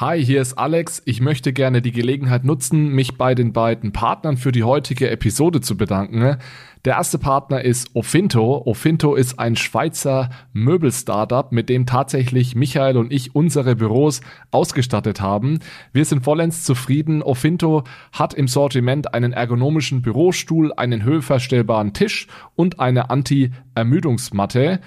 Hi, hier ist Alex. Ich möchte gerne die Gelegenheit nutzen, mich bei den beiden Partnern für die heutige Episode zu bedanken. Der erste Partner ist Ofinto. Ofinto ist ein Schweizer Möbel-Startup, mit dem tatsächlich Michael und ich unsere Büros ausgestattet haben. Wir sind vollends zufrieden. Ofinto hat im Sortiment einen ergonomischen Bürostuhl, einen höhenverstellbaren Tisch und eine Anti-Ermüdungsmatte.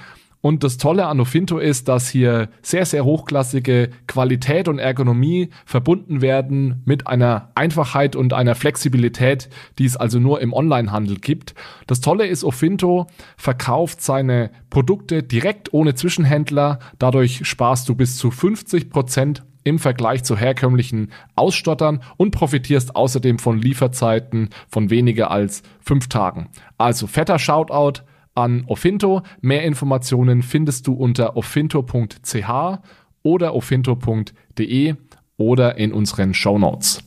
Und das Tolle an Ofinto ist, dass hier sehr, sehr hochklassige Qualität und Ergonomie verbunden werden mit einer Einfachheit und einer Flexibilität, die es also nur im Onlinehandel gibt. Das Tolle ist, Ofinto verkauft seine Produkte direkt ohne Zwischenhändler. Dadurch sparst du bis zu 50 Prozent im Vergleich zu herkömmlichen Ausstottern und profitierst außerdem von Lieferzeiten von weniger als fünf Tagen. Also fetter Shoutout an Ofinto. Mehr Informationen findest du unter ofinto.ch oder ofinto.de oder in unseren Show Notes.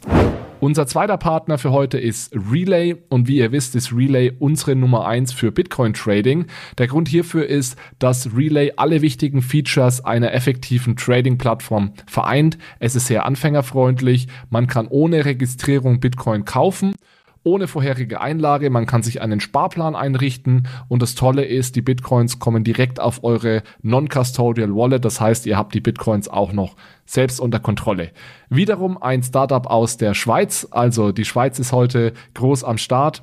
Unser zweiter Partner für heute ist Relay und wie ihr wisst, ist Relay unsere Nummer eins für Bitcoin Trading. Der Grund hierfür ist, dass Relay alle wichtigen Features einer effektiven Trading Plattform vereint. Es ist sehr anfängerfreundlich, man kann ohne Registrierung Bitcoin kaufen ohne vorherige Einlage. Man kann sich einen Sparplan einrichten und das Tolle ist, die Bitcoins kommen direkt auf eure Non-Custodial Wallet. Das heißt, ihr habt die Bitcoins auch noch selbst unter Kontrolle. Wiederum ein Startup aus der Schweiz. Also die Schweiz ist heute groß am Start.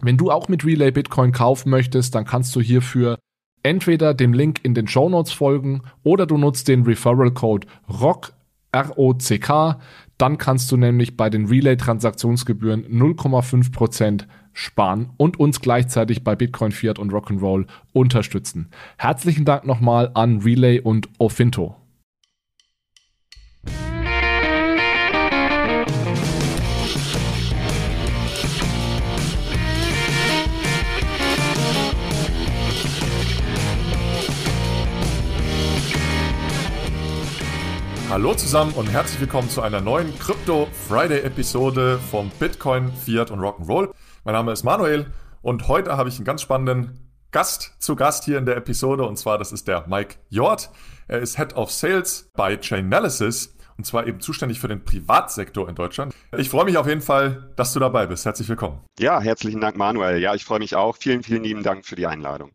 Wenn du auch mit Relay Bitcoin kaufen möchtest, dann kannst du hierfür entweder dem Link in den Show Notes folgen oder du nutzt den Referral Code ROCK, R-O-C-K. Dann kannst du nämlich bei den Relay-Transaktionsgebühren 0,5% sparen und uns gleichzeitig bei Bitcoin, Fiat und Rock'n'Roll unterstützen. Herzlichen Dank nochmal an Relay und Ofinto. Hallo zusammen und herzlich willkommen zu einer neuen Crypto Friday Episode vom Bitcoin, Fiat und Rock'n'Roll. Mein Name ist Manuel und heute habe ich einen ganz spannenden Gast zu Gast hier in der Episode und zwar das ist der Mike Jort. Er ist Head of Sales bei Chainalysis und zwar eben zuständig für den Privatsektor in Deutschland. Ich freue mich auf jeden Fall, dass du dabei bist. Herzlich willkommen. Ja, herzlichen Dank, Manuel. Ja, ich freue mich auch. Vielen, vielen lieben Dank für die Einladung.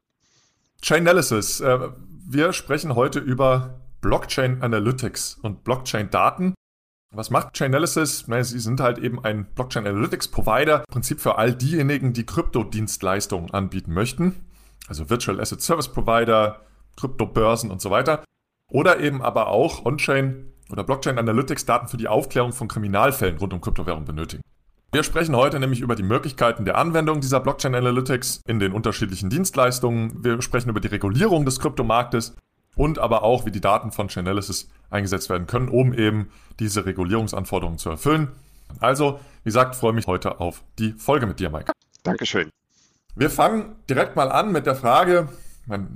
Chainalysis. Äh, wir sprechen heute über Blockchain Analytics und Blockchain Daten. Was macht Chainalysis? Na, sie sind halt eben ein Blockchain Analytics Provider, im Prinzip für all diejenigen, die Kryptodienstleistungen anbieten möchten. Also Virtual Asset Service Provider, Kryptobörsen und so weiter. Oder eben aber auch On-Chain oder Blockchain Analytics Daten für die Aufklärung von Kriminalfällen rund um Kryptowährung benötigen. Wir sprechen heute nämlich über die Möglichkeiten der Anwendung dieser Blockchain Analytics in den unterschiedlichen Dienstleistungen. Wir sprechen über die Regulierung des Kryptomarktes und aber auch, wie die Daten von Chainalysis eingesetzt werden können, um eben diese Regulierungsanforderungen zu erfüllen. Also, wie gesagt, freue mich heute auf die Folge mit dir, Mike. Dankeschön. Wir fangen direkt mal an mit der Frage,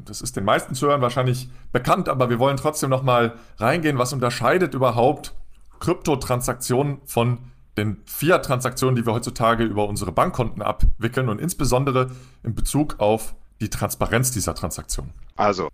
das ist den meisten Zuhörern wahrscheinlich bekannt, aber wir wollen trotzdem nochmal reingehen, was unterscheidet überhaupt Kryptotransaktionen von den Fiat-Transaktionen, die wir heutzutage über unsere Bankkonten abwickeln und insbesondere in Bezug auf die Transparenz dieser Transaktionen. Also,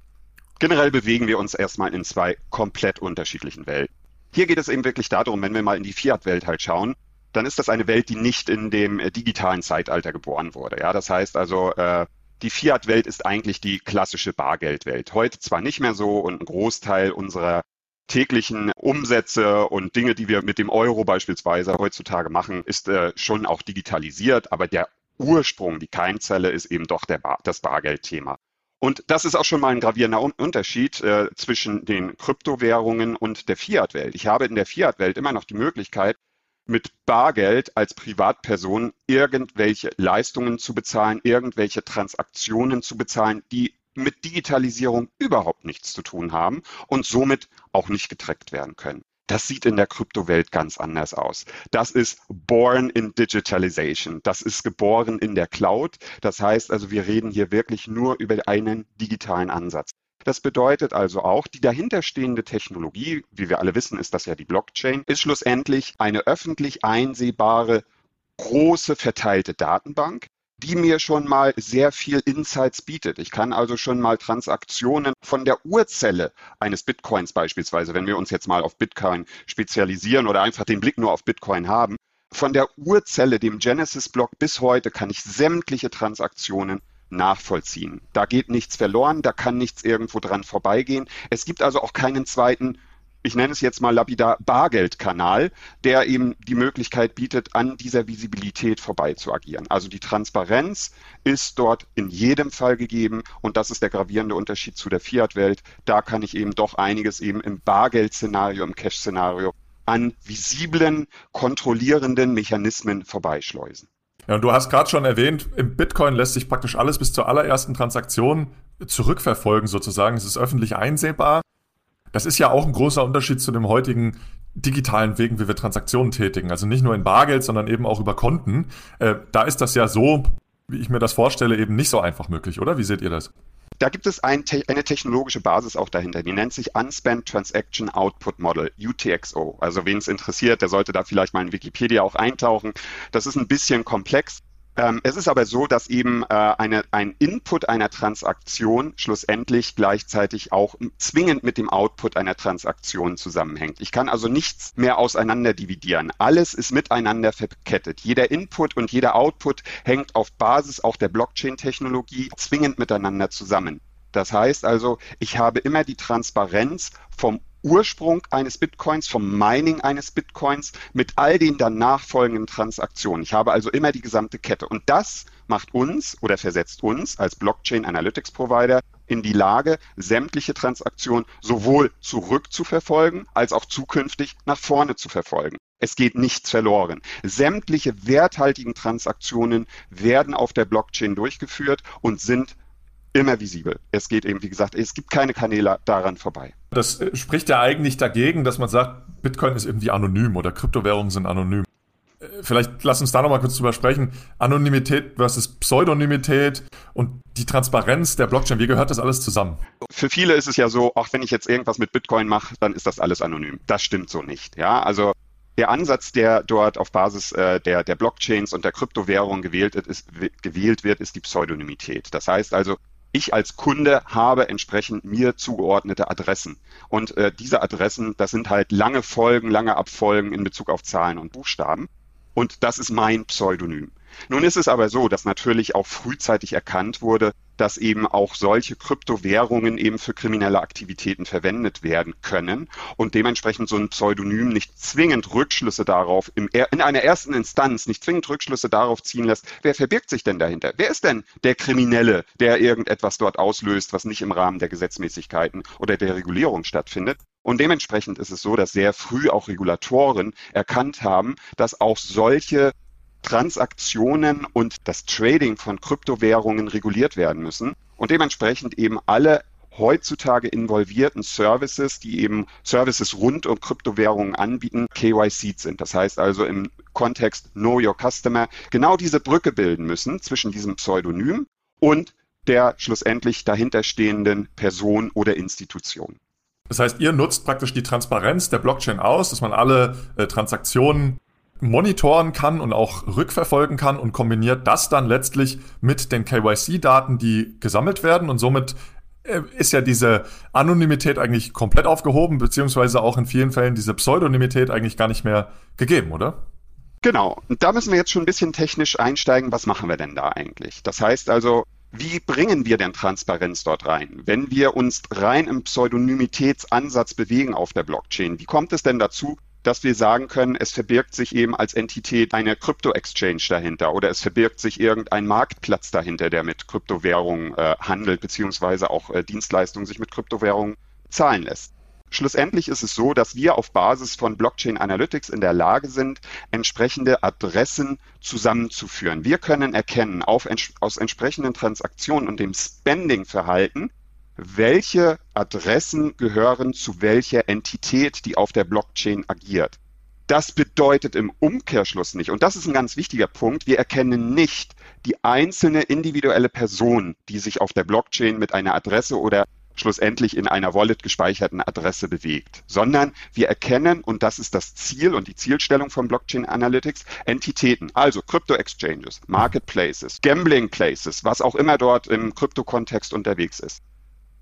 Generell bewegen wir uns erstmal in zwei komplett unterschiedlichen Welten. Hier geht es eben wirklich darum, wenn wir mal in die Fiat-Welt halt schauen, dann ist das eine Welt, die nicht in dem äh, digitalen Zeitalter geboren wurde. Ja, das heißt also, äh, die Fiat-Welt ist eigentlich die klassische Bargeldwelt. Heute zwar nicht mehr so und ein Großteil unserer täglichen Umsätze und Dinge, die wir mit dem Euro beispielsweise heutzutage machen, ist äh, schon auch digitalisiert, aber der Ursprung, die Keimzelle ist eben doch Bar, das Bargeldthema. Und das ist auch schon mal ein gravierender Unterschied äh, zwischen den Kryptowährungen und der Fiat-Welt. Ich habe in der Fiat-Welt immer noch die Möglichkeit, mit Bargeld als Privatperson irgendwelche Leistungen zu bezahlen, irgendwelche Transaktionen zu bezahlen, die mit Digitalisierung überhaupt nichts zu tun haben und somit auch nicht getrackt werden können. Das sieht in der Kryptowelt ganz anders aus. Das ist born in digitalization. Das ist geboren in der Cloud. Das heißt also, wir reden hier wirklich nur über einen digitalen Ansatz. Das bedeutet also auch, die dahinterstehende Technologie, wie wir alle wissen, ist das ja die Blockchain, ist schlussendlich eine öffentlich einsehbare, große verteilte Datenbank, die mir schon mal sehr viel Insights bietet. Ich kann also schon mal Transaktionen von der Urzelle eines Bitcoins beispielsweise, wenn wir uns jetzt mal auf Bitcoin spezialisieren oder einfach den Blick nur auf Bitcoin haben, von der Urzelle, dem Genesis-Block bis heute kann ich sämtliche Transaktionen nachvollziehen. Da geht nichts verloren, da kann nichts irgendwo dran vorbeigehen. Es gibt also auch keinen zweiten ich nenne es jetzt mal lapidar Bargeldkanal, der eben die Möglichkeit bietet, an dieser Visibilität vorbei zu agieren. Also die Transparenz ist dort in jedem Fall gegeben und das ist der gravierende Unterschied zu der Fiat-Welt. Da kann ich eben doch einiges eben im Bargeld-Szenario, im Cash-Szenario an visiblen, kontrollierenden Mechanismen vorbeischleusen. Ja, und du hast gerade schon erwähnt, im Bitcoin lässt sich praktisch alles bis zur allerersten Transaktion zurückverfolgen sozusagen. Es ist öffentlich einsehbar. Das ist ja auch ein großer Unterschied zu dem heutigen digitalen Wegen, wie wir Transaktionen tätigen. Also nicht nur in Bargeld, sondern eben auch über Konten. Äh, da ist das ja so, wie ich mir das vorstelle, eben nicht so einfach möglich, oder? Wie seht ihr das? Da gibt es ein, eine technologische Basis auch dahinter, die nennt sich Unspent Transaction Output Model, UTXO. Also wen es interessiert, der sollte da vielleicht mal in Wikipedia auch eintauchen. Das ist ein bisschen komplex, ähm, es ist aber so, dass eben äh, eine, ein Input einer Transaktion schlussendlich gleichzeitig auch zwingend mit dem Output einer Transaktion zusammenhängt. Ich kann also nichts mehr auseinander dividieren. Alles ist miteinander verkettet. Jeder Input und jeder Output hängt auf Basis auch der Blockchain-Technologie zwingend miteinander zusammen. Das heißt also, ich habe immer die Transparenz vom Ursprung eines Bitcoins, vom Mining eines Bitcoins mit all den danach folgenden Transaktionen. Ich habe also immer die gesamte Kette. Und das macht uns oder versetzt uns als Blockchain Analytics Provider in die Lage, sämtliche Transaktionen sowohl zurückzuverfolgen als auch zukünftig nach vorne zu verfolgen. Es geht nichts verloren. Sämtliche werthaltigen Transaktionen werden auf der Blockchain durchgeführt und sind immer visibel. Es geht eben, wie gesagt, es gibt keine Kanäle daran vorbei. Das äh, spricht ja eigentlich dagegen, dass man sagt, Bitcoin ist irgendwie anonym oder Kryptowährungen sind anonym. Äh, vielleicht lass uns da nochmal kurz drüber sprechen. Anonymität versus Pseudonymität und die Transparenz der Blockchain. Wie gehört das alles zusammen? Für viele ist es ja so, auch wenn ich jetzt irgendwas mit Bitcoin mache, dann ist das alles anonym. Das stimmt so nicht. Ja, also der Ansatz, der dort auf Basis äh, der, der Blockchains und der Kryptowährung gewählt, ist, gewählt wird, ist die Pseudonymität. Das heißt also, ich als Kunde habe entsprechend mir zugeordnete Adressen. Und äh, diese Adressen, das sind halt lange Folgen, lange Abfolgen in Bezug auf Zahlen und Buchstaben. Und das ist mein Pseudonym. Nun ist es aber so, dass natürlich auch frühzeitig erkannt wurde, dass eben auch solche Kryptowährungen eben für kriminelle Aktivitäten verwendet werden können und dementsprechend so ein Pseudonym nicht zwingend Rückschlüsse darauf, im, in einer ersten Instanz nicht zwingend Rückschlüsse darauf ziehen lässt, wer verbirgt sich denn dahinter? Wer ist denn der Kriminelle, der irgendetwas dort auslöst, was nicht im Rahmen der Gesetzmäßigkeiten oder der Regulierung stattfindet? Und dementsprechend ist es so, dass sehr früh auch Regulatoren erkannt haben, dass auch solche Transaktionen und das Trading von Kryptowährungen reguliert werden müssen und dementsprechend eben alle heutzutage involvierten Services, die eben Services rund um Kryptowährungen anbieten, KYC sind. Das heißt also im Kontext Know Your Customer genau diese Brücke bilden müssen zwischen diesem Pseudonym und der schlussendlich dahinterstehenden Person oder Institution. Das heißt, ihr nutzt praktisch die Transparenz der Blockchain aus, dass man alle äh, Transaktionen monitoren kann und auch rückverfolgen kann und kombiniert das dann letztlich mit den KYC-Daten, die gesammelt werden und somit äh, ist ja diese Anonymität eigentlich komplett aufgehoben, beziehungsweise auch in vielen Fällen diese Pseudonymität eigentlich gar nicht mehr gegeben, oder? Genau. Und da müssen wir jetzt schon ein bisschen technisch einsteigen. Was machen wir denn da eigentlich? Das heißt also, wie bringen wir denn Transparenz dort rein? Wenn wir uns rein im Pseudonymitätsansatz bewegen auf der Blockchain, wie kommt es denn dazu, dass wir sagen können, es verbirgt sich eben als Entität eine Krypto-Exchange dahinter oder es verbirgt sich irgendein Marktplatz dahinter, der mit Kryptowährungen äh, handelt, beziehungsweise auch äh, Dienstleistungen sich mit Kryptowährungen zahlen lässt. Schlussendlich ist es so, dass wir auf Basis von Blockchain Analytics in der Lage sind, entsprechende Adressen zusammenzuführen. Wir können erkennen auf, aus entsprechenden Transaktionen und dem Spending-Verhalten, welche Adressen gehören zu welcher Entität, die auf der Blockchain agiert. Das bedeutet im Umkehrschluss nicht, und das ist ein ganz wichtiger Punkt, wir erkennen nicht die einzelne individuelle Person, die sich auf der Blockchain mit einer Adresse oder schlussendlich in einer Wallet gespeicherten Adresse bewegt, sondern wir erkennen, und das ist das Ziel und die Zielstellung von Blockchain Analytics, Entitäten, also Crypto-Exchanges, Marketplaces, Gambling-Places, was auch immer dort im Krypto-Kontext unterwegs ist.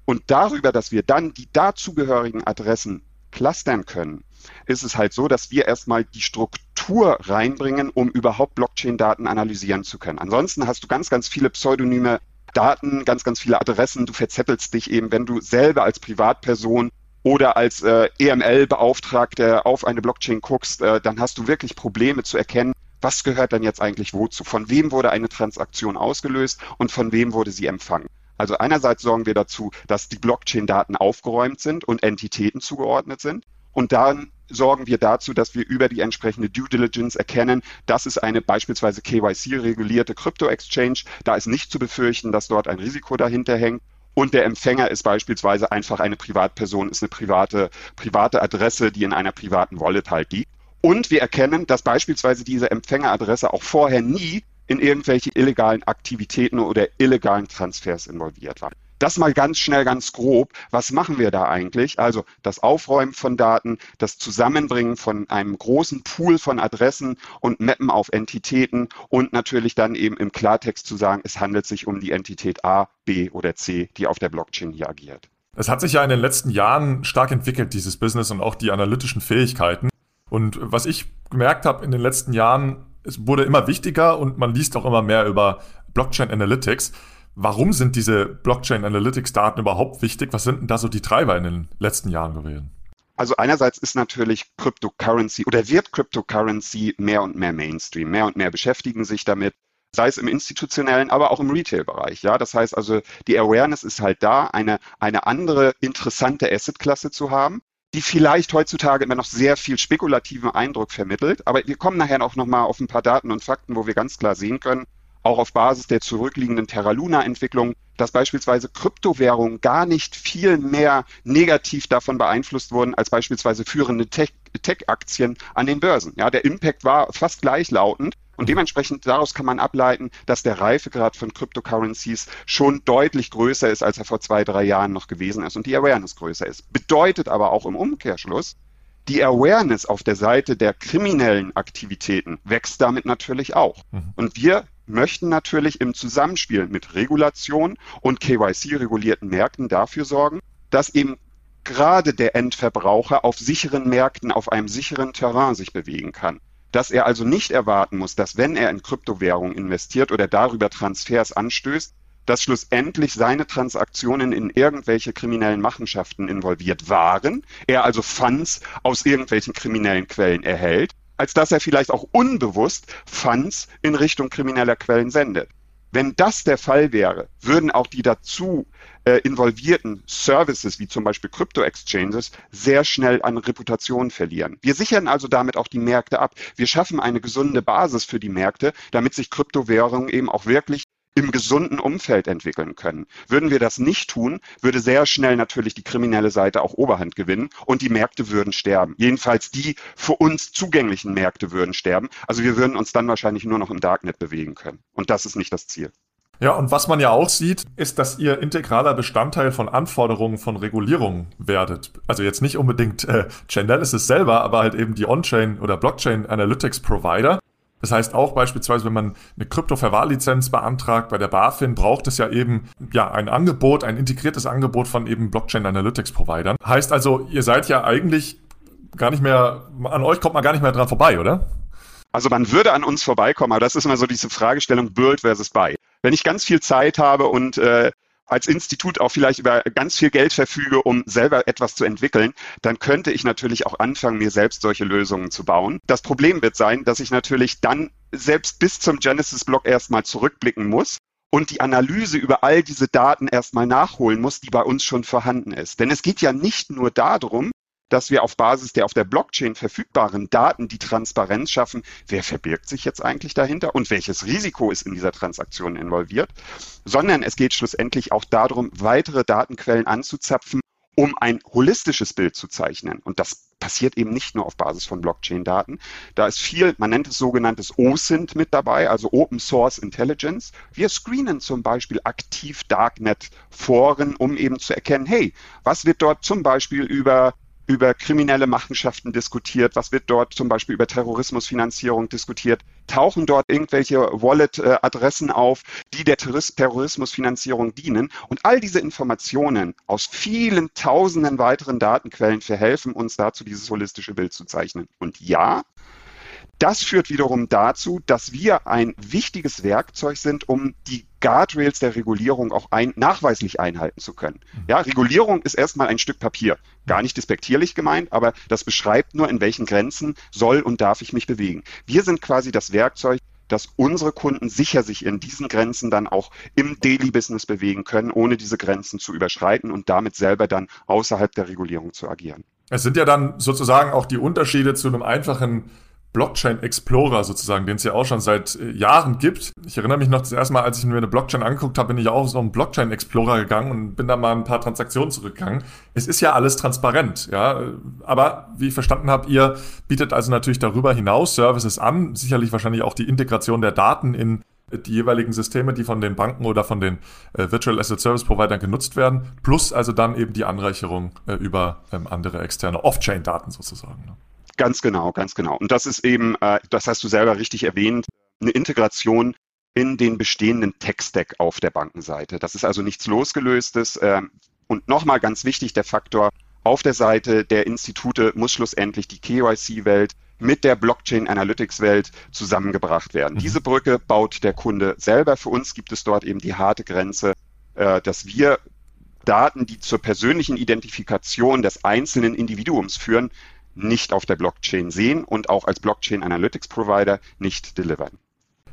Und darüber, dass wir dann die dazugehörigen Adressen clustern können, ist es halt so, dass wir erstmal die Struktur reinbringen, um überhaupt Blockchain-Daten analysieren zu können. Ansonsten hast du ganz, ganz viele pseudonyme Daten, ganz, ganz viele Adressen. Du verzettelst dich eben, wenn du selber als Privatperson oder als äh, EML-Beauftragter auf eine Blockchain guckst, äh, dann hast du wirklich Probleme zu erkennen, was gehört dann jetzt eigentlich wozu? Von wem wurde eine Transaktion ausgelöst und von wem wurde sie empfangen? Also einerseits sorgen wir dazu, dass die Blockchain-Daten aufgeräumt sind und Entitäten zugeordnet sind. Und dann sorgen wir dazu, dass wir über die entsprechende Due Diligence erkennen, das ist eine beispielsweise KYC-regulierte Krypto-Exchange. Da ist nicht zu befürchten, dass dort ein Risiko dahinter hängt. Und der Empfänger ist beispielsweise einfach eine Privatperson, ist eine private, private Adresse, die in einer privaten Wallet halt liegt. Und wir erkennen, dass beispielsweise diese Empfängeradresse auch vorher nie in irgendwelche illegalen Aktivitäten oder illegalen Transfers involviert war. Das mal ganz schnell, ganz grob. Was machen wir da eigentlich? Also das Aufräumen von Daten, das Zusammenbringen von einem großen Pool von Adressen und Mappen auf Entitäten und natürlich dann eben im Klartext zu sagen, es handelt sich um die Entität A, B oder C, die auf der Blockchain hier agiert. Es hat sich ja in den letzten Jahren stark entwickelt, dieses Business und auch die analytischen Fähigkeiten. Und was ich gemerkt habe in den letzten Jahren, es wurde immer wichtiger und man liest auch immer mehr über Blockchain Analytics. Warum sind diese Blockchain Analytics Daten überhaupt wichtig? Was sind denn da so die Treiber in den letzten Jahren gewesen? Also einerseits ist natürlich Cryptocurrency oder wird Cryptocurrency mehr und mehr Mainstream. Mehr und mehr beschäftigen sich damit, sei es im institutionellen, aber auch im Retail-Bereich. Ja, das heißt also, die Awareness ist halt da, eine, eine andere interessante Asset-Klasse zu haben, die vielleicht heutzutage immer noch sehr viel spekulativen Eindruck vermittelt. Aber wir kommen nachher auch nochmal auf ein paar Daten und Fakten, wo wir ganz klar sehen können, auch auf Basis der zurückliegenden Terra Luna-Entwicklung, dass beispielsweise Kryptowährungen gar nicht viel mehr negativ davon beeinflusst wurden als beispielsweise führende Tech-Aktien an den Börsen. Ja, der Impact war fast gleichlautend. Und dementsprechend daraus kann man ableiten, dass der Reifegrad von Cryptocurrencies schon deutlich größer ist, als er vor zwei, drei Jahren noch gewesen ist und die Awareness größer ist. Bedeutet aber auch im Umkehrschluss, die Awareness auf der Seite der kriminellen Aktivitäten wächst damit natürlich auch. Mhm. Und wir möchten natürlich im Zusammenspiel mit Regulation und KYC-regulierten Märkten dafür sorgen, dass eben gerade der Endverbraucher auf sicheren Märkten, auf einem sicheren Terrain sich bewegen kann. Dass er also nicht erwarten muss, dass wenn er in Kryptowährungen investiert oder darüber Transfers anstößt, dass schlussendlich seine Transaktionen in irgendwelche kriminellen Machenschaften involviert waren, er also Funds aus irgendwelchen kriminellen Quellen erhält als dass er vielleicht auch unbewusst Funds in Richtung krimineller Quellen sendet. Wenn das der Fall wäre, würden auch die dazu äh, involvierten Services, wie zum Beispiel Crypto-Exchanges, sehr schnell an Reputation verlieren. Wir sichern also damit auch die Märkte ab. Wir schaffen eine gesunde Basis für die Märkte, damit sich Kryptowährungen eben auch wirklich im gesunden Umfeld entwickeln können. Würden wir das nicht tun, würde sehr schnell natürlich die kriminelle Seite auch Oberhand gewinnen und die Märkte würden sterben. Jedenfalls die für uns zugänglichen Märkte würden sterben. Also wir würden uns dann wahrscheinlich nur noch im Darknet bewegen können. Und das ist nicht das Ziel. Ja, und was man ja auch sieht, ist, dass ihr integraler Bestandteil von Anforderungen von Regulierung werdet. Also jetzt nicht unbedingt äh, Chainalysis selber, aber halt eben die On-Chain oder Blockchain Analytics Provider. Das heißt auch beispielsweise, wenn man eine Kryptoverwahrlizenz beantragt bei der BaFin, braucht es ja eben ja ein Angebot, ein integriertes Angebot von eben Blockchain Analytics Providern. Heißt also, ihr seid ja eigentlich gar nicht mehr, an euch kommt man gar nicht mehr dran vorbei, oder? Also man würde an uns vorbeikommen, aber das ist immer so diese Fragestellung Build versus Buy. Wenn ich ganz viel Zeit habe und äh, als Institut auch vielleicht über ganz viel Geld verfüge, um selber etwas zu entwickeln, dann könnte ich natürlich auch anfangen, mir selbst solche Lösungen zu bauen. Das Problem wird sein, dass ich natürlich dann selbst bis zum Genesis-Block erstmal zurückblicken muss und die Analyse über all diese Daten erstmal nachholen muss, die bei uns schon vorhanden ist. Denn es geht ja nicht nur darum, dass wir auf Basis der auf der Blockchain verfügbaren Daten die Transparenz schaffen, wer verbirgt sich jetzt eigentlich dahinter und welches Risiko ist in dieser Transaktion involviert, sondern es geht schlussendlich auch darum, weitere Datenquellen anzuzapfen, um ein holistisches Bild zu zeichnen. Und das passiert eben nicht nur auf Basis von Blockchain-Daten. Da ist viel, man nennt es sogenanntes OSINT mit dabei, also Open Source Intelligence. Wir screenen zum Beispiel aktiv Darknet-Foren, um eben zu erkennen, hey, was wird dort zum Beispiel über über kriminelle Machenschaften diskutiert, was wird dort zum Beispiel über Terrorismusfinanzierung diskutiert, tauchen dort irgendwelche Wallet-Adressen auf, die der Terrorismusfinanzierung dienen. Und all diese Informationen aus vielen tausenden weiteren Datenquellen verhelfen uns dazu, dieses holistische Bild zu zeichnen. Und ja, das führt wiederum dazu, dass wir ein wichtiges Werkzeug sind, um die Guardrails der Regulierung auch ein, nachweislich einhalten zu können. Ja, Regulierung ist erstmal ein Stück Papier. Gar nicht despektierlich gemeint, aber das beschreibt nur, in welchen Grenzen soll und darf ich mich bewegen. Wir sind quasi das Werkzeug, dass unsere Kunden sicher sich in diesen Grenzen dann auch im Daily Business bewegen können, ohne diese Grenzen zu überschreiten und damit selber dann außerhalb der Regulierung zu agieren. Es sind ja dann sozusagen auch die Unterschiede zu einem einfachen Blockchain Explorer sozusagen, den es ja auch schon seit äh, Jahren gibt. Ich erinnere mich noch das erste Mal, als ich mir eine Blockchain angeguckt habe, bin ich auch so einen Blockchain Explorer gegangen und bin da mal ein paar Transaktionen zurückgegangen. Es ist ja alles transparent, ja. Aber wie ich verstanden habe, ihr bietet also natürlich darüber hinaus Services an, sicherlich wahrscheinlich auch die Integration der Daten in die jeweiligen Systeme, die von den Banken oder von den äh, Virtual Asset Service Providern genutzt werden, plus also dann eben die Anreicherung äh, über ähm, andere externe Off-Chain-Daten sozusagen. Ne? Ganz genau, ganz genau. Und das ist eben, äh, das hast du selber richtig erwähnt, eine Integration in den bestehenden Tech-Stack auf der Bankenseite. Das ist also nichts losgelöstes. Äh, und nochmal ganz wichtig, der Faktor, auf der Seite der Institute muss schlussendlich die KYC-Welt mit der Blockchain-Analytics-Welt zusammengebracht werden. Mhm. Diese Brücke baut der Kunde selber. Für uns gibt es dort eben die harte Grenze, äh, dass wir Daten, die zur persönlichen Identifikation des einzelnen Individuums führen, nicht auf der Blockchain sehen und auch als Blockchain Analytics Provider nicht delivern.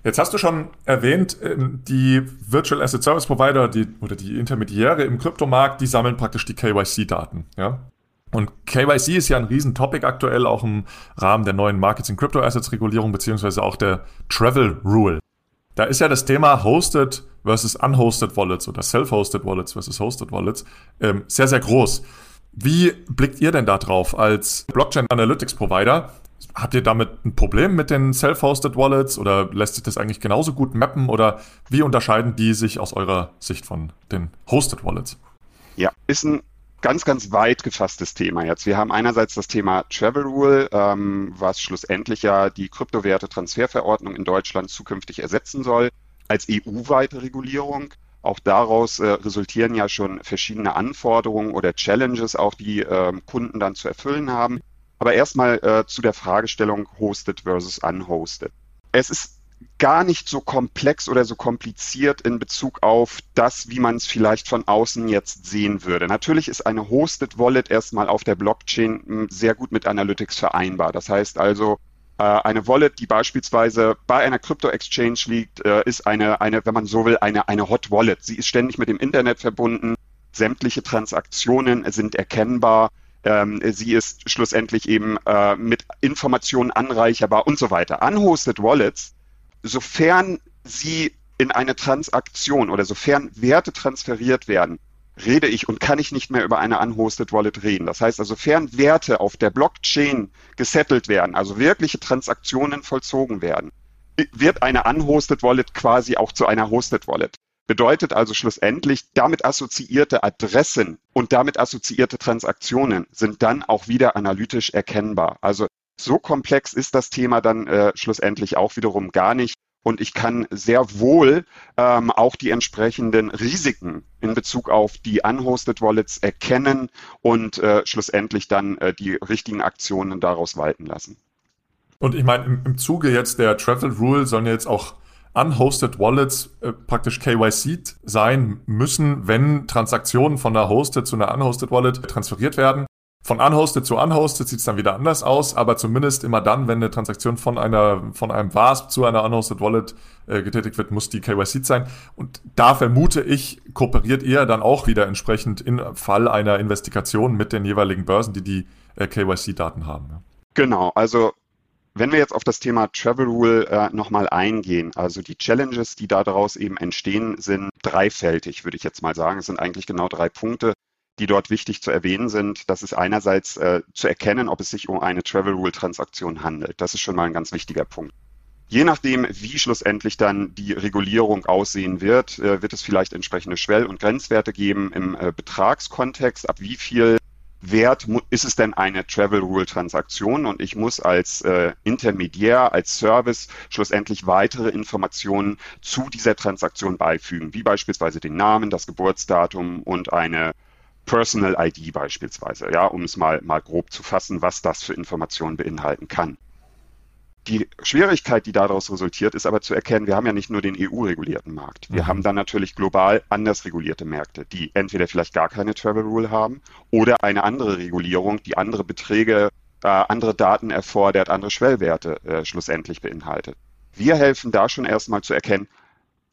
Jetzt hast du schon erwähnt, ähm, die Virtual Asset Service Provider die, oder die Intermediäre im Kryptomarkt, die sammeln praktisch die KYC-Daten. Ja? Und KYC ist ja ein Riesentopic aktuell, auch im Rahmen der neuen Markets in Crypto Assets Regulierung, beziehungsweise auch der Travel Rule. Da ist ja das Thema Hosted versus Unhosted Wallets oder Self-Hosted Wallets versus Hosted Wallets ähm, sehr, sehr groß. Wie blickt ihr denn da drauf als Blockchain Analytics Provider? Habt ihr damit ein Problem mit den Self-Hosted Wallets oder lässt sich das eigentlich genauso gut mappen oder wie unterscheiden die sich aus eurer Sicht von den Hosted Wallets? Ja, ist ein ganz, ganz weit gefasstes Thema jetzt. Wir haben einerseits das Thema Travel Rule, ähm, was schlussendlich ja die Kryptowerte-Transferverordnung in Deutschland zukünftig ersetzen soll, als EU-weite Regulierung. Auch daraus äh, resultieren ja schon verschiedene Anforderungen oder Challenges, auch die äh, Kunden dann zu erfüllen haben. Aber erstmal äh, zu der Fragestellung hosted versus unhosted. Es ist gar nicht so komplex oder so kompliziert in Bezug auf das, wie man es vielleicht von außen jetzt sehen würde. Natürlich ist eine Hosted Wallet erstmal auf der Blockchain hm, sehr gut mit Analytics vereinbar. Das heißt also, eine Wallet, die beispielsweise bei einer Crypto-Exchange liegt, äh, ist eine, eine, wenn man so will, eine, eine Hot Wallet. Sie ist ständig mit dem Internet verbunden. Sämtliche Transaktionen sind erkennbar. Ähm, sie ist schlussendlich eben äh, mit Informationen anreicherbar und so weiter. Unhosted Wallets, sofern sie in eine Transaktion oder sofern Werte transferiert werden, rede ich und kann ich nicht mehr über eine unhosted Wallet reden. Das heißt also, sofern Werte auf der Blockchain gesettelt werden, also wirkliche Transaktionen vollzogen werden, wird eine unhosted Wallet quasi auch zu einer hosted Wallet. Bedeutet also schlussendlich, damit assoziierte Adressen und damit assoziierte Transaktionen sind dann auch wieder analytisch erkennbar. Also so komplex ist das Thema dann äh, schlussendlich auch wiederum gar nicht und ich kann sehr wohl ähm, auch die entsprechenden Risiken in Bezug auf die unhosted Wallets erkennen und äh, schlussendlich dann äh, die richtigen Aktionen daraus walten lassen. Und ich meine, im, im Zuge jetzt der Travel Rule sollen jetzt auch unhosted Wallets äh, praktisch KYC sein müssen, wenn Transaktionen von einer Hosted zu einer unhosted Wallet transferiert werden. Von unhosted zu unhosted sieht es dann wieder anders aus, aber zumindest immer dann, wenn eine Transaktion von einer von einem VASP zu einer unhosted Wallet äh, getätigt wird, muss die KYC sein. Und da vermute ich, kooperiert ihr dann auch wieder entsprechend im Fall einer Investigation mit den jeweiligen Börsen, die die äh, KYC-Daten haben. Genau, also wenn wir jetzt auf das Thema Travel Rule äh, nochmal eingehen, also die Challenges, die daraus eben entstehen, sind dreifältig, würde ich jetzt mal sagen. Es sind eigentlich genau drei Punkte. Die dort wichtig zu erwähnen sind. Das ist einerseits äh, zu erkennen, ob es sich um eine Travel Rule Transaktion handelt. Das ist schon mal ein ganz wichtiger Punkt. Je nachdem, wie schlussendlich dann die Regulierung aussehen wird, äh, wird es vielleicht entsprechende Schwell- und Grenzwerte geben im äh, Betragskontext, ab wie viel Wert ist es denn eine Travel Rule Transaktion und ich muss als äh, Intermediär, als Service schlussendlich weitere Informationen zu dieser Transaktion beifügen, wie beispielsweise den Namen, das Geburtsdatum und eine Personal ID beispielsweise, ja, um es mal, mal grob zu fassen, was das für Informationen beinhalten kann. Die Schwierigkeit, die daraus resultiert, ist aber zu erkennen, wir haben ja nicht nur den EU-regulierten Markt. Wir mhm. haben dann natürlich global anders regulierte Märkte, die entweder vielleicht gar keine Travel Rule haben oder eine andere Regulierung, die andere Beträge, äh, andere Daten erfordert, andere Schwellwerte äh, schlussendlich beinhaltet. Wir helfen da schon erstmal zu erkennen,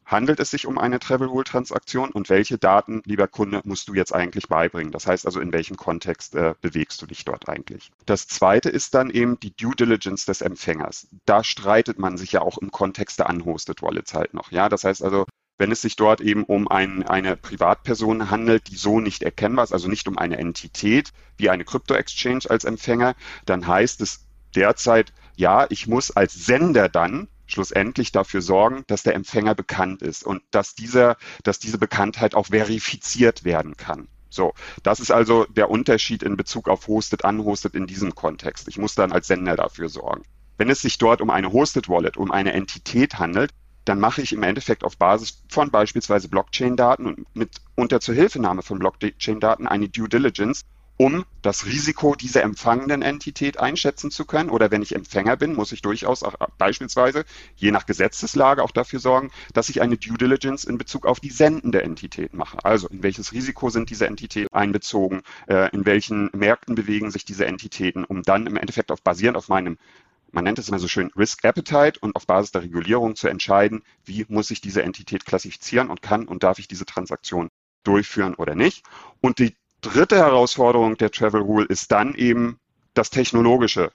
handelt es sich um eine Travel Rule Transaktion und welche Daten, lieber Kunde, musst du jetzt eigentlich beibringen? Das heißt also, in welchem Kontext äh, bewegst du dich dort eigentlich? Das zweite ist dann eben die Due Diligence des Empfängers. Da streitet man sich ja auch im Kontext der Unhosted Wallets halt noch. Ja, das heißt also, wenn es sich dort eben um ein, eine Privatperson handelt, die so nicht erkennbar ist, also nicht um eine Entität wie eine Crypto-Exchange als Empfänger, dann heißt es derzeit, ja, ich muss als Sender dann schlussendlich dafür sorgen, dass der Empfänger bekannt ist und dass dieser, dass diese Bekanntheit auch verifiziert werden kann. So, das ist also der Unterschied in Bezug auf Hosted, Unhosted in diesem Kontext. Ich muss dann als Sender dafür sorgen. Wenn es sich dort um eine Hosted Wallet, um eine Entität handelt, dann mache ich im Endeffekt auf Basis von beispielsweise Blockchain-Daten und mit unter Zuhilfenahme von Blockchain-Daten eine Due Diligence um das Risiko dieser empfangenden Entität einschätzen zu können. Oder wenn ich Empfänger bin, muss ich durchaus auch beispielsweise, je nach Gesetzeslage, auch dafür sorgen, dass ich eine Due Diligence in Bezug auf die sendende Entität mache. Also in welches Risiko sind diese Entitäten einbezogen, äh, in welchen Märkten bewegen sich diese Entitäten, um dann im Endeffekt auf basierend auf meinem man nennt es immer so schön Risk Appetite und auf Basis der Regulierung zu entscheiden, wie muss ich diese Entität klassifizieren und kann und darf ich diese Transaktion durchführen oder nicht. Und die dritte Herausforderung der Travel Rule ist dann eben das Technologische,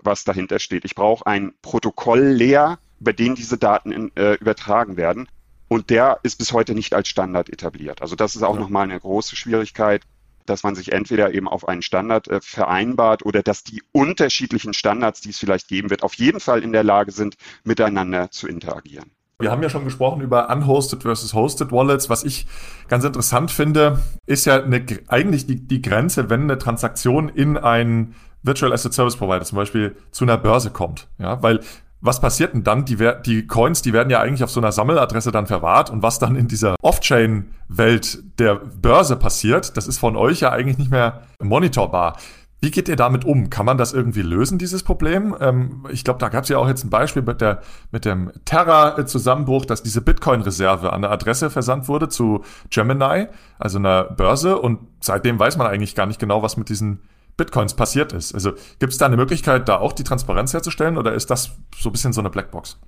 was dahinter steht. Ich brauche ein Protokoll-Layer, über den diese Daten in, äh, übertragen werden. Und der ist bis heute nicht als Standard etabliert. Also das ist auch ja. nochmal eine große Schwierigkeit, dass man sich entweder eben auf einen Standard äh, vereinbart oder dass die unterschiedlichen Standards, die es vielleicht geben wird, auf jeden Fall in der Lage sind, miteinander zu interagieren. Wir haben ja schon gesprochen über unhosted versus hosted Wallets. Was ich ganz interessant finde, ist ja eine, eigentlich die, die Grenze, wenn eine Transaktion in einen Virtual Asset Service Provider zum Beispiel zu einer Börse kommt. Ja, weil was passiert denn dann? Die, die Coins, die werden ja eigentlich auf so einer Sammeladresse dann verwahrt und was dann in dieser Off-Chain-Welt der Börse passiert, das ist von euch ja eigentlich nicht mehr monitorbar. Wie geht ihr damit um? Kann man das irgendwie lösen, dieses Problem? Ähm, ich glaube, da gab es ja auch jetzt ein Beispiel mit, der, mit dem Terra-Zusammenbruch, dass diese Bitcoin-Reserve an eine Adresse versandt wurde zu Gemini, also einer Börse. Und seitdem weiß man eigentlich gar nicht genau, was mit diesen Bitcoins passiert ist. Also gibt es da eine Möglichkeit, da auch die Transparenz herzustellen oder ist das so ein bisschen so eine Blackbox?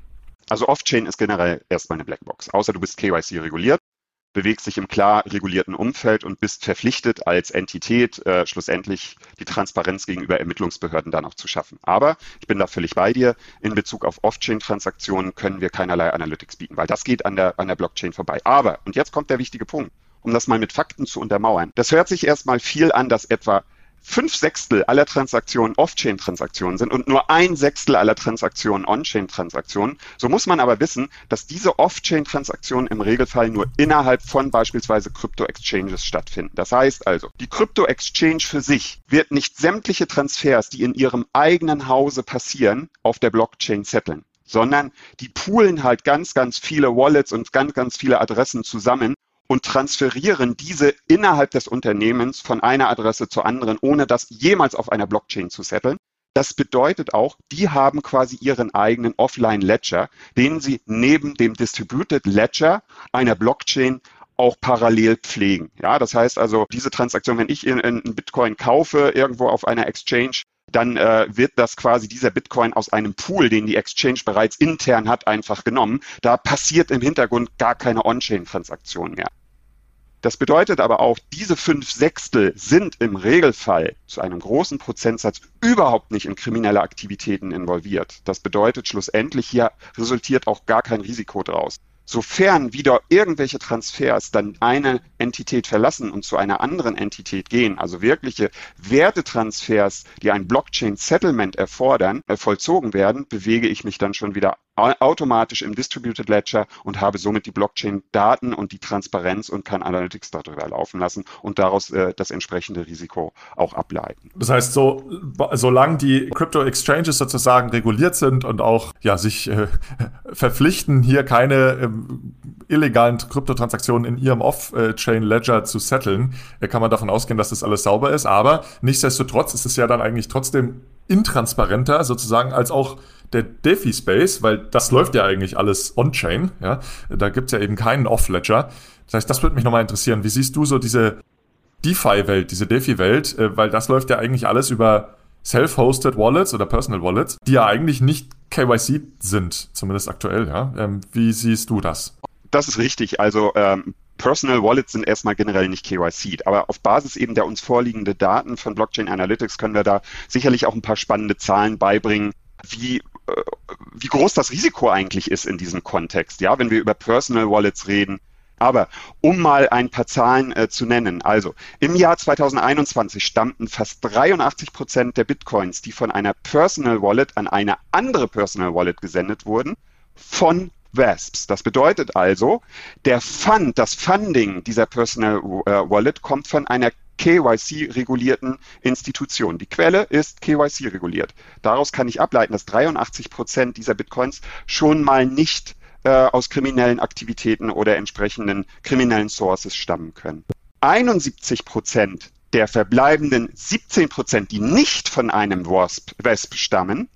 Also Off-Chain ist generell erstmal eine Blackbox, außer du bist KYC reguliert bewegst dich im klar regulierten Umfeld und bist verpflichtet, als Entität äh, schlussendlich die Transparenz gegenüber Ermittlungsbehörden dann auch zu schaffen. Aber ich bin da völlig bei dir. In Bezug auf Off-Chain-Transaktionen können wir keinerlei Analytics bieten, weil das geht an der, an der Blockchain vorbei. Aber, und jetzt kommt der wichtige Punkt, um das mal mit Fakten zu untermauern. Das hört sich erstmal viel an, dass etwa fünf Sechstel aller Transaktionen Off-Chain-Transaktionen sind und nur ein Sechstel aller Transaktionen On-Chain-Transaktionen, so muss man aber wissen, dass diese Off-Chain-Transaktionen im Regelfall nur innerhalb von beispielsweise Crypto-Exchanges stattfinden. Das heißt also, die Crypto-Exchange für sich wird nicht sämtliche Transfers, die in ihrem eigenen Hause passieren, auf der Blockchain zetteln sondern die poolen halt ganz, ganz viele Wallets und ganz, ganz viele Adressen zusammen und transferieren diese innerhalb des Unternehmens von einer Adresse zur anderen, ohne das jemals auf einer Blockchain zu setteln. Das bedeutet auch, die haben quasi ihren eigenen Offline-Ledger, den sie neben dem Distributed Ledger einer Blockchain auch parallel pflegen. Ja, das heißt also, diese Transaktion, wenn ich in, in Bitcoin kaufe, irgendwo auf einer Exchange, dann äh, wird das quasi dieser Bitcoin aus einem Pool, den die Exchange bereits intern hat, einfach genommen. Da passiert im Hintergrund gar keine On-Chain-Transaktion mehr. Das bedeutet aber auch, diese fünf Sechstel sind im Regelfall zu einem großen Prozentsatz überhaupt nicht in kriminelle Aktivitäten involviert. Das bedeutet schlussendlich hier resultiert auch gar kein Risiko draus. Sofern wieder irgendwelche Transfers dann eine Entität verlassen und zu einer anderen Entität gehen, also wirkliche Wertetransfers, die ein Blockchain-Settlement erfordern, äh, vollzogen werden, bewege ich mich dann schon wieder automatisch im Distributed Ledger und habe somit die Blockchain-Daten und die Transparenz und kann Analytics darüber laufen lassen und daraus äh, das entsprechende Risiko auch ableiten. Das heißt, so, solange die Crypto-Exchanges sozusagen reguliert sind und auch ja, sich äh, verpflichten, hier keine ähm, illegalen Kryptotransaktionen in ihrem Off-Chain-Ledger zu setteln, äh, kann man davon ausgehen, dass das alles sauber ist. Aber nichtsdestotrotz ist es ja dann eigentlich trotzdem intransparenter sozusagen als auch der DeFi-Space, weil das läuft ja eigentlich alles on-chain. Ja? Da gibt's ja eben keinen Off-Ledger. Das heißt, das würde mich nochmal interessieren. Wie siehst du so diese DeFi-Welt, diese DeFi-Welt? Äh, weil das läuft ja eigentlich alles über Self-Hosted Wallets oder Personal Wallets, die ja eigentlich nicht KYC sind, zumindest aktuell. Ja? Ähm, wie siehst du das? Das ist richtig. Also ähm, Personal Wallets sind erstmal generell nicht KYC, aber auf Basis eben der uns vorliegenden Daten von Blockchain Analytics können wir da sicherlich auch ein paar spannende Zahlen beibringen, wie wie groß das Risiko eigentlich ist in diesem Kontext, ja, wenn wir über Personal Wallets reden. Aber um mal ein paar Zahlen äh, zu nennen, also im Jahr 2021 stammten fast 83 Prozent der Bitcoins, die von einer Personal Wallet an eine andere Personal Wallet gesendet wurden, von VASPs. Das bedeutet also, der Fund, das Funding dieser Personal äh, Wallet kommt von einer KYC-regulierten Institutionen. Die Quelle ist KYC reguliert. Daraus kann ich ableiten, dass 83 Prozent dieser Bitcoins schon mal nicht äh, aus kriminellen Aktivitäten oder entsprechenden kriminellen Sources stammen können. 71 Prozent der verbleibenden 17 Prozent, die nicht von einem WASP, WASP stammen,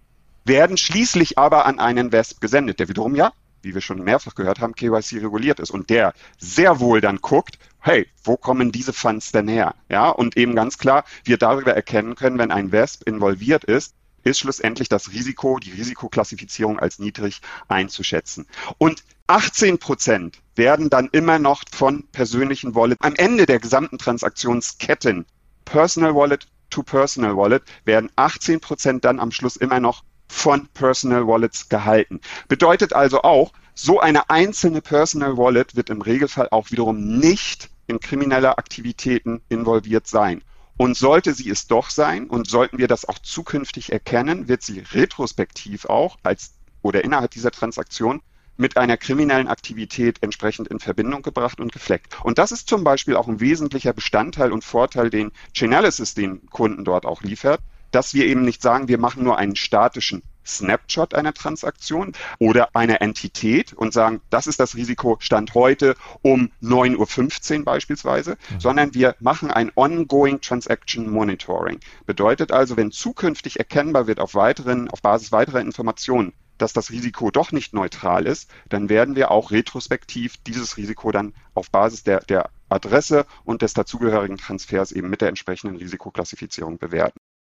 werden schließlich aber an einen WASP gesendet, der wiederum ja wie wir schon mehrfach gehört haben, KYC reguliert ist und der sehr wohl dann guckt, hey, wo kommen diese Funds denn her? Ja, und eben ganz klar, wir darüber erkennen können, wenn ein WESP involviert ist, ist schlussendlich das Risiko, die Risikoklassifizierung als niedrig einzuschätzen. Und 18 Prozent werden dann immer noch von persönlichen Wallet am Ende der gesamten Transaktionsketten Personal Wallet to Personal Wallet werden 18 Prozent dann am Schluss immer noch von Personal Wallets gehalten. Bedeutet also auch, so eine einzelne Personal Wallet wird im Regelfall auch wiederum nicht in kriminelle Aktivitäten involviert sein. Und sollte sie es doch sein und sollten wir das auch zukünftig erkennen, wird sie retrospektiv auch als oder innerhalb dieser Transaktion mit einer kriminellen Aktivität entsprechend in Verbindung gebracht und gefleckt. Und das ist zum Beispiel auch ein wesentlicher Bestandteil und Vorteil, den Chainalysis den Kunden dort auch liefert, dass wir eben nicht sagen, wir machen nur einen statischen Snapshot einer Transaktion oder einer Entität und sagen, das ist das Risiko Stand heute um 9.15 Uhr beispielsweise, mhm. sondern wir machen ein Ongoing Transaction Monitoring. Bedeutet also, wenn zukünftig erkennbar wird auf weiteren, auf Basis weiterer Informationen, dass das Risiko doch nicht neutral ist, dann werden wir auch retrospektiv dieses Risiko dann auf Basis der, der Adresse und des dazugehörigen Transfers eben mit der entsprechenden Risikoklassifizierung bewerten.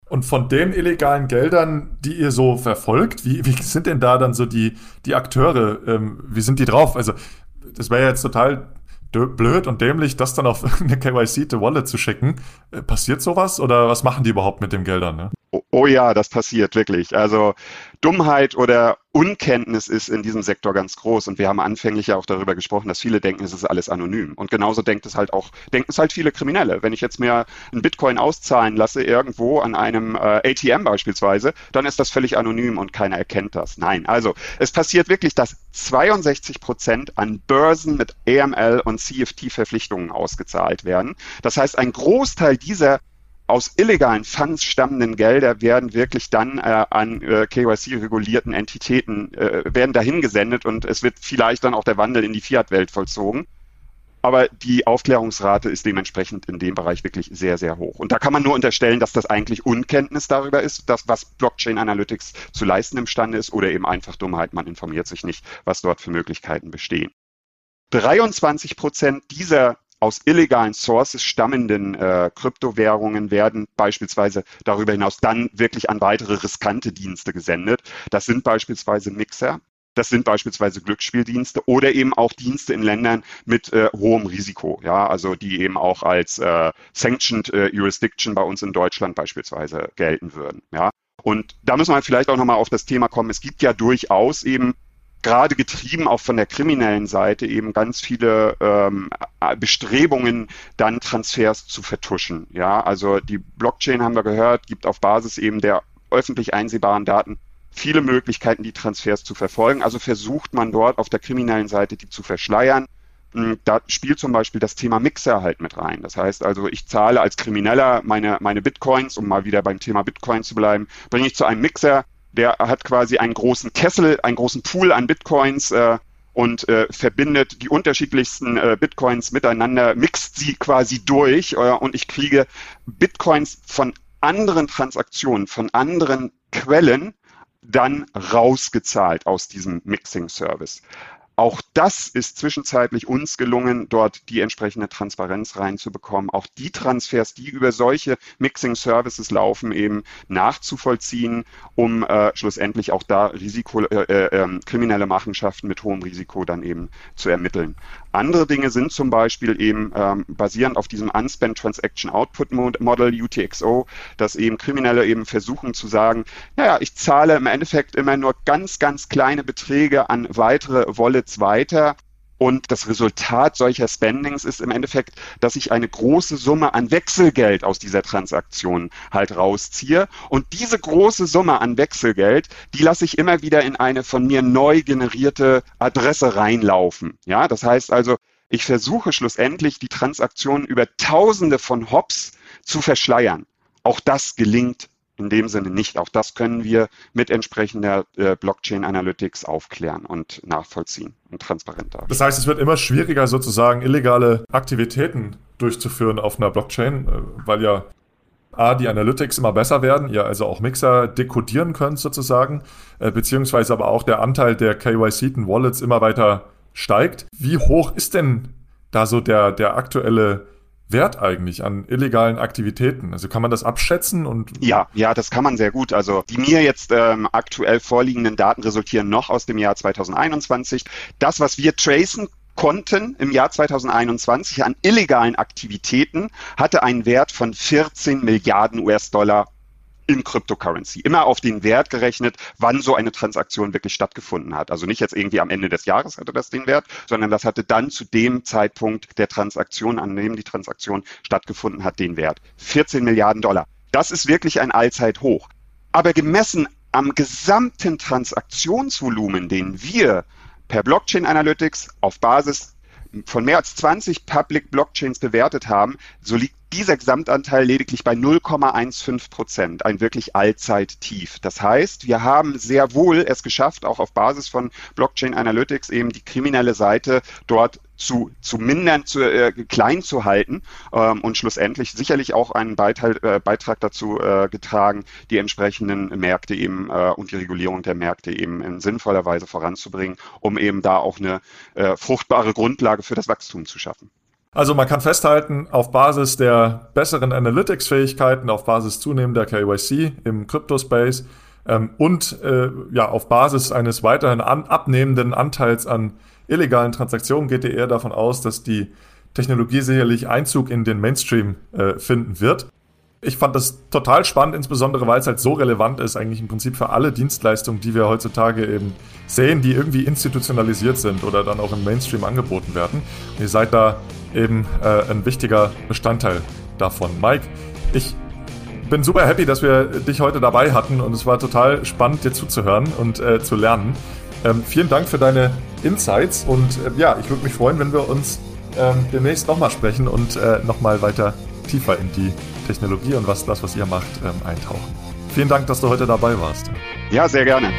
Und von den illegalen Geldern, die ihr so verfolgt, wie, wie sind denn da dann so die, die Akteure? Ähm, wie sind die drauf? Also, das wäre ja jetzt total blöd und dämlich, das dann auf eine KYC-Wallet zu schicken. Äh, passiert sowas oder was machen die überhaupt mit den Geldern? Ne? Oh, oh, ja, das passiert wirklich. Also Dummheit oder Unkenntnis ist in diesem Sektor ganz groß und wir haben anfänglich ja auch darüber gesprochen, dass viele denken, es ist alles anonym. Und genauso denkt es halt auch, denken es halt viele Kriminelle. Wenn ich jetzt mir einen Bitcoin auszahlen lasse irgendwo an einem äh, ATM beispielsweise, dann ist das völlig anonym und keiner erkennt das. Nein, also es passiert wirklich, dass 62 Prozent an Börsen mit AML und CFT-Verpflichtungen ausgezahlt werden. Das heißt, ein Großteil dieser aus illegalen Funds stammenden Gelder werden wirklich dann äh, an äh, KYC-regulierten Entitäten, äh, werden dahin gesendet und es wird vielleicht dann auch der Wandel in die Fiat-Welt vollzogen. Aber die Aufklärungsrate ist dementsprechend in dem Bereich wirklich sehr, sehr hoch. Und da kann man nur unterstellen, dass das eigentlich Unkenntnis darüber ist, dass was Blockchain Analytics zu leisten imstande ist oder eben einfach Dummheit. Man informiert sich nicht, was dort für Möglichkeiten bestehen. 23 Prozent dieser aus illegalen Sources stammenden äh, Kryptowährungen werden beispielsweise darüber hinaus dann wirklich an weitere riskante Dienste gesendet. Das sind beispielsweise Mixer, das sind beispielsweise Glücksspieldienste oder eben auch Dienste in Ländern mit äh, hohem Risiko, ja, also die eben auch als äh, sanctioned äh, Jurisdiction bei uns in Deutschland beispielsweise gelten würden, ja. Und da müssen wir vielleicht auch nochmal auf das Thema kommen. Es gibt ja durchaus eben gerade getrieben auch von der kriminellen Seite eben ganz viele ähm, Bestrebungen, dann Transfers zu vertuschen. Ja, also die Blockchain haben wir gehört, gibt auf Basis eben der öffentlich einsehbaren Daten viele Möglichkeiten, die Transfers zu verfolgen. Also versucht man dort auf der kriminellen Seite die zu verschleiern. Hm, da spielt zum Beispiel das Thema Mixer halt mit rein. Das heißt also, ich zahle als Krimineller meine, meine Bitcoins, um mal wieder beim Thema Bitcoin zu bleiben, bringe ich zu einem Mixer, der hat quasi einen großen Kessel, einen großen Pool an Bitcoins äh, und äh, verbindet die unterschiedlichsten äh, Bitcoins miteinander, mixt sie quasi durch äh, und ich kriege Bitcoins von anderen Transaktionen, von anderen Quellen dann rausgezahlt aus diesem Mixing-Service. Auch das ist zwischenzeitlich uns gelungen, dort die entsprechende Transparenz reinzubekommen. Auch die Transfers, die über solche Mixing Services laufen, eben nachzuvollziehen, um äh, schlussendlich auch da Risiko, äh, äh, ähm, kriminelle Machenschaften mit hohem Risiko dann eben zu ermitteln. Andere Dinge sind zum Beispiel eben ähm, basierend auf diesem Unspent Transaction Output Model UTXO, dass eben Kriminelle eben versuchen zu sagen, naja, ich zahle im Endeffekt immer nur ganz, ganz kleine Beträge an weitere Wallets weiter und das Resultat solcher Spendings ist im Endeffekt, dass ich eine große Summe an Wechselgeld aus dieser Transaktion halt rausziehe. Und diese große Summe an Wechselgeld, die lasse ich immer wieder in eine von mir neu generierte Adresse reinlaufen. Ja, das heißt also, ich versuche schlussendlich die Transaktion über Tausende von Hops zu verschleiern. Auch das gelingt in dem Sinne nicht. Auch das können wir mit entsprechender äh, Blockchain Analytics aufklären und nachvollziehen und transparenter. Das heißt, es wird immer schwieriger, sozusagen illegale Aktivitäten durchzuführen auf einer Blockchain, äh, weil ja A, die Analytics immer besser werden, ihr also auch Mixer dekodieren könnt sozusagen, äh, beziehungsweise aber auch der Anteil der KYC-ten Wallets immer weiter steigt. Wie hoch ist denn da so der, der aktuelle Wert eigentlich an illegalen Aktivitäten? Also kann man das abschätzen und ja, ja, das kann man sehr gut. Also die mir jetzt ähm, aktuell vorliegenden Daten resultieren noch aus dem Jahr 2021. Das, was wir tracen konnten im Jahr 2021 an illegalen Aktivitäten, hatte einen Wert von 14 Milliarden US-Dollar in Cryptocurrency. Immer auf den Wert gerechnet, wann so eine Transaktion wirklich stattgefunden hat. Also nicht jetzt irgendwie am Ende des Jahres hatte das den Wert, sondern das hatte dann zu dem Zeitpunkt der Transaktion, an dem die Transaktion stattgefunden hat, den Wert. 14 Milliarden Dollar. Das ist wirklich ein Allzeithoch. Aber gemessen am gesamten Transaktionsvolumen, den wir per Blockchain Analytics auf Basis von mehr als 20 Public Blockchains bewertet haben, so liegt dieser Gesamtanteil lediglich bei 0,15 Prozent, ein wirklich Allzeittief. Das heißt, wir haben sehr wohl es geschafft, auch auf Basis von Blockchain Analytics eben die kriminelle Seite dort zu, zu mindern, zu äh, klein zu halten ähm, und schlussendlich sicherlich auch einen Beitrag, äh, Beitrag dazu äh, getragen, die entsprechenden Märkte eben äh, und die Regulierung der Märkte eben in sinnvoller Weise voranzubringen, um eben da auch eine äh, fruchtbare Grundlage für das Wachstum zu schaffen. Also man kann festhalten, auf Basis der besseren Analytics-Fähigkeiten, auf Basis zunehmender KYC im Crypto-Space ähm, und äh, ja, auf Basis eines weiterhin an, abnehmenden Anteils an illegalen Transaktionen geht ihr eher davon aus, dass die Technologie sicherlich Einzug in den Mainstream äh, finden wird. Ich fand das total spannend, insbesondere weil es halt so relevant ist, eigentlich im Prinzip für alle Dienstleistungen, die wir heutzutage eben sehen, die irgendwie institutionalisiert sind oder dann auch im Mainstream angeboten werden. Und ihr seid da eben äh, ein wichtiger Bestandteil davon. Mike, ich bin super happy, dass wir dich heute dabei hatten und es war total spannend, dir zuzuhören und äh, zu lernen. Ähm, vielen Dank für deine Insights und äh, ja, ich würde mich freuen, wenn wir uns ähm, demnächst nochmal sprechen und äh, nochmal weiter tiefer in die Technologie und was das, was ihr macht, ähm, eintauchen. Vielen Dank, dass du heute dabei warst. Ja, sehr gerne.